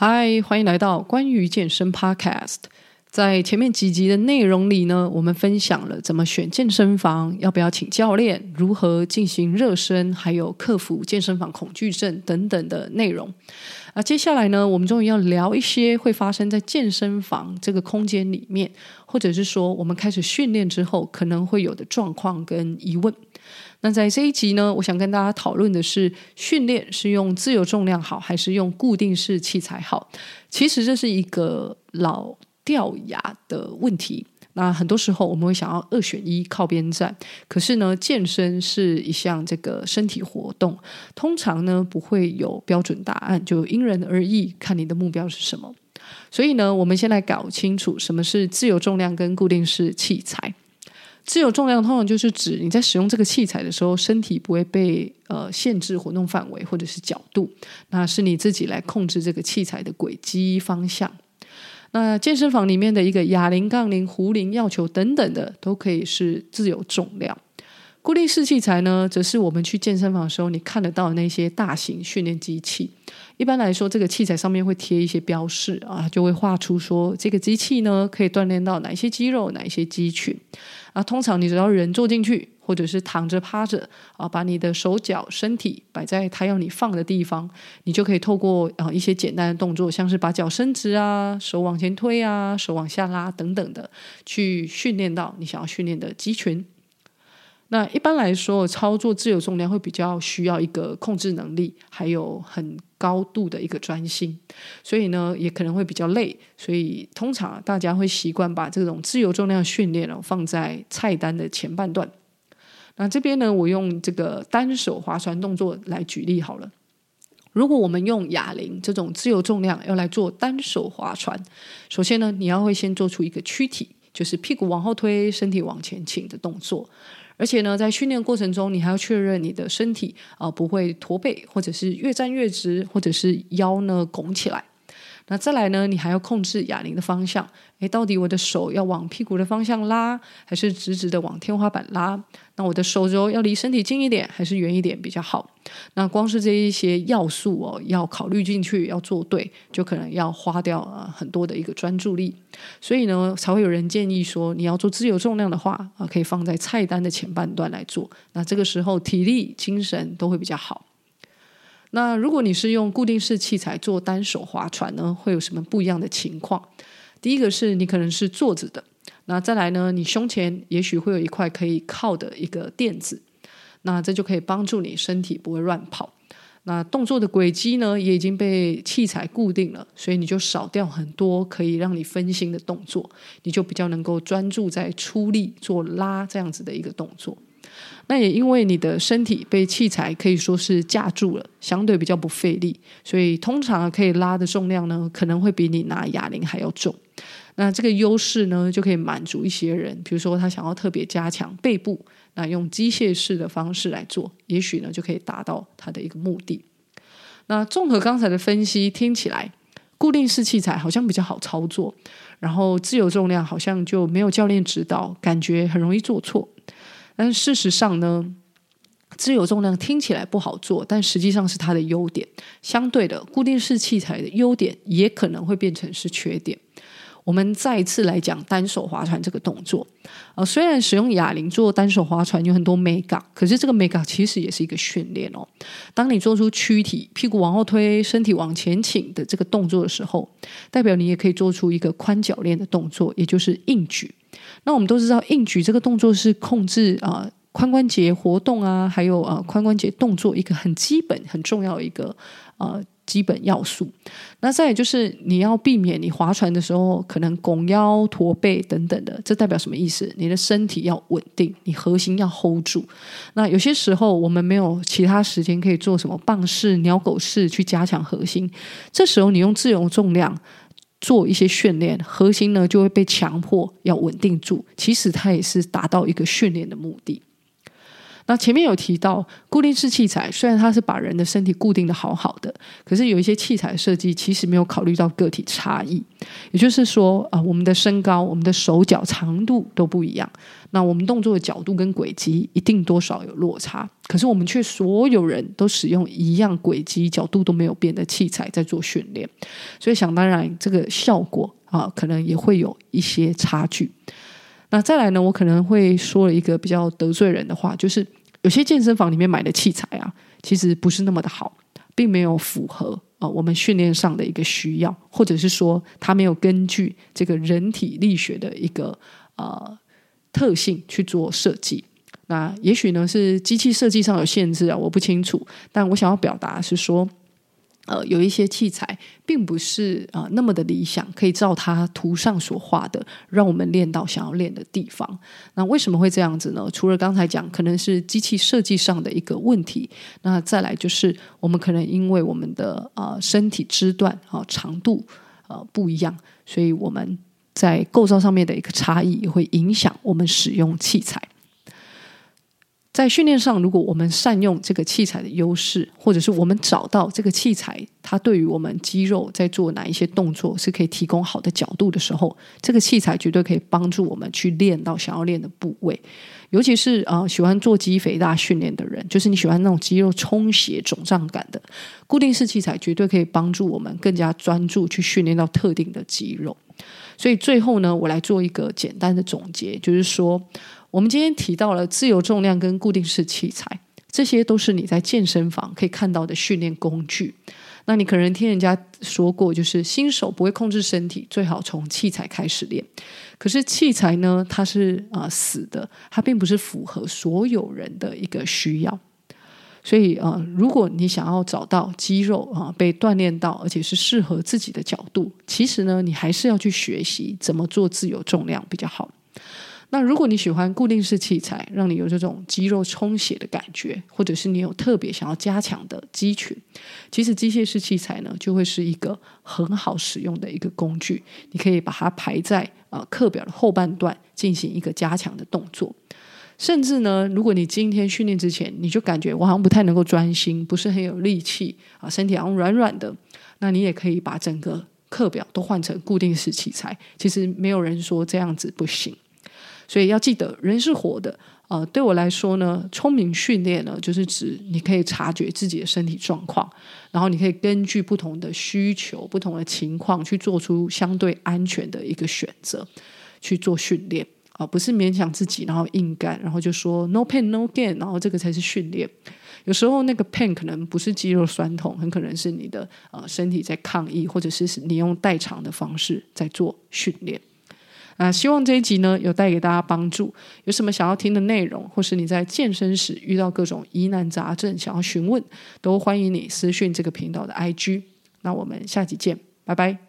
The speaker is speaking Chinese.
嗨，欢迎来到关于健身 Podcast。在前面几集的内容里呢，我们分享了怎么选健身房，要不要请教练，如何进行热身，还有克服健身房恐惧症等等的内容。啊，接下来呢，我们终于要聊一些会发生在健身房这个空间里面，或者是说我们开始训练之后可能会有的状况跟疑问。那在这一集呢，我想跟大家讨论的是，训练是用自由重量好，还是用固定式器材好？其实这是一个老掉牙的问题。那很多时候我们会想要二选一，靠边站。可是呢，健身是一项这个身体活动，通常呢不会有标准答案，就因人而异，看你的目标是什么。所以呢，我们先来搞清楚什么是自由重量跟固定式器材。自由重量通常就是指你在使用这个器材的时候，身体不会被呃限制活动范围或者是角度，那是你自己来控制这个器材的轨迹方向。那健身房里面的一个哑铃、杠铃、壶铃、药球等等的，都可以是自由重量。固定式器材呢，则是我们去健身房的时候，你看得到的那些大型训练机器。一般来说，这个器材上面会贴一些标示啊，就会画出说这个机器呢可以锻炼到哪一些肌肉、哪一些肌群。啊，通常你只要人坐进去，或者是躺着、趴着啊，把你的手脚、身体摆在它要你放的地方，你就可以透过啊一些简单的动作，像是把脚伸直啊、手往前推啊、手往下拉等等的，去训练到你想要训练的肌群。那一般来说，操作自由重量会比较需要一个控制能力，还有很高度的一个专心，所以呢，也可能会比较累。所以通常大家会习惯把这种自由重量训练哦放在菜单的前半段。那这边呢，我用这个单手划船动作来举例好了。如果我们用哑铃这种自由重量要来做单手划船，首先呢，你要会先做出一个躯体，就是屁股往后推，身体往前倾的动作。而且呢，在训练过程中，你还要确认你的身体啊、不会驼背，或者是越站越直，或者是腰呢拱起来。那再来呢，你还要控制哑铃的方向。诶，到底我的手要往屁股的方向拉，还是直直的往天花板拉？那我的手肘要离身体近一点，还是远一点比较好？那光是这一些要素哦，要考虑进去，要做对，就可能要花掉啊很多的一个专注力。所以呢，才会有人建议说，你要做自由重量的话啊，可以放在菜单的前半段来做。那这个时候体力、精神都会比较好。那如果你是用固定式器材做单手划船呢，会有什么不一样的情况？第一个是你可能是坐着的，那再来呢，你胸前也许会有一块可以靠的一个垫子，那这就可以帮助你身体不会乱跑。那动作的轨迹呢，也已经被器材固定了，所以你就少掉很多可以让你分心的动作，你就比较能够专注在出力做拉这样子的一个动作。那也因为你的身体被器材可以说是架住了，相对比较不费力，所以通常可以拉的重量呢，可能会比你拿哑铃还要重。那这个优势呢，就可以满足一些人，比如说他想要特别加强背部，那用机械式的方式来做，也许呢就可以达到他的一个目的。那综合刚才的分析，听起来固定式器材好像比较好操作，然后自由重量好像就没有教练指导，感觉很容易做错。但事实上呢，自由重量听起来不好做，但实际上是它的优点。相对的，固定式器材的优点也可能会变成是缺点。我们再一次来讲单手划船这个动作。呃，虽然使用哑铃做单手划船有很多美感，可是这个美感其实也是一个训练哦。当你做出躯体屁股往后推、身体往前倾的这个动作的时候，代表你也可以做出一个宽脚链的动作，也就是硬举。那我们都知道，硬举这个动作是控制啊、呃、髋关节活动啊，还有啊、呃、髋关节动作一个很基本、很重要的一个呃基本要素。那再也就是你要避免你划船的时候可能拱腰、驼背等等的，这代表什么意思？你的身体要稳定，你核心要 hold 住。那有些时候我们没有其他时间可以做什么棒式、鸟狗式去加强核心，这时候你用自由重量。做一些训练，核心呢就会被强迫要稳定住。其实它也是达到一个训练的目的。那前面有提到固定式器材，虽然它是把人的身体固定的好好的，可是有一些器材设计其实没有考虑到个体差异，也就是说啊、我们的身高、我们的手脚长度都不一样，那我们动作的角度跟轨迹一定多少有落差，可是我们却所有人都使用一样轨迹、角度都没有变的器材在做训练，所以想当然这个效果啊、可能也会有一些差距。那再来呢，我可能会说了一个比较得罪人的话，就是。有些健身房里面买的器材啊，其实不是那么的好，并没有符合啊、呃、我们训练上的一个需要，或者是说它没有根据这个人体力学的一个呃特性去做设计。那也许呢是机器设计上有限制啊，我不清楚。但我想要表达是说。呃，有一些器材并不是啊、呃、那么的理想，可以照它图上所画的，让我们练到想要练的地方。那为什么会这样子呢？除了刚才讲，可能是机器设计上的一个问题。那再来就是，我们可能因为我们的啊、呃、身体肢段啊、长度呃不一样，所以我们在构造上面的一个差异，也会影响我们使用器材。在训练上，如果我们善用这个器材的优势，或者是我们找到这个器材，它对于我们肌肉在做哪一些动作是可以提供好的角度的时候，这个器材绝对可以帮助我们去练到想要练的部位。尤其是啊、喜欢做肌肥大训练的人，就是你喜欢那种肌肉充血、肿胀感的固定式器材，绝对可以帮助我们更加专注去训练到特定的肌肉。所以最后呢，我来做一个简单的总结，就是说。我们今天提到了自由重量跟固定式器材，这些都是你在健身房可以看到的训练工具。那你可能听人家说过，就是新手不会控制身体，最好从器材开始练。可是器材呢，它是啊、死的，它并不是符合所有人的一个需要。所以啊、如果你想要找到肌肉啊、被锻炼到，而且是适合自己的角度，其实呢，你还是要去学习怎么做自由重量比较好。那如果你喜欢固定式器材，让你有这种肌肉充血的感觉，或者是你有特别想要加强的肌群，其实机械式器材呢，就会是一个很好使用的一个工具。你可以把它排在啊、呃、课表的后半段，进行一个加强的动作。甚至呢，如果你今天训练之前，你就感觉我好像不太能够专心，不是很有力气啊，身体好像软软的，那你也可以把整个课表都换成固定式器材。其实没有人说这样子不行。所以要记得，人是活的。呃，对我来说呢，聪明训练呢，就是指你可以察觉自己的身体状况，然后你可以根据不同的需求、不同的情况，去做出相对安全的一个选择，去做训练啊、呃，不是勉强自己，然后硬干，然后就说 no pain no gain，然后这个才是训练。有时候那个 pain 可能不是肌肉酸痛，很可能是你的呃身体在抗议，或者是你用代偿的方式在做训练。啊，希望这一集呢有带给大家帮助。有什么想要听的内容，或是你在健身时遇到各种疑难杂症想要询问，都欢迎你私讯这个频道的 IG。那我们下集见，拜拜。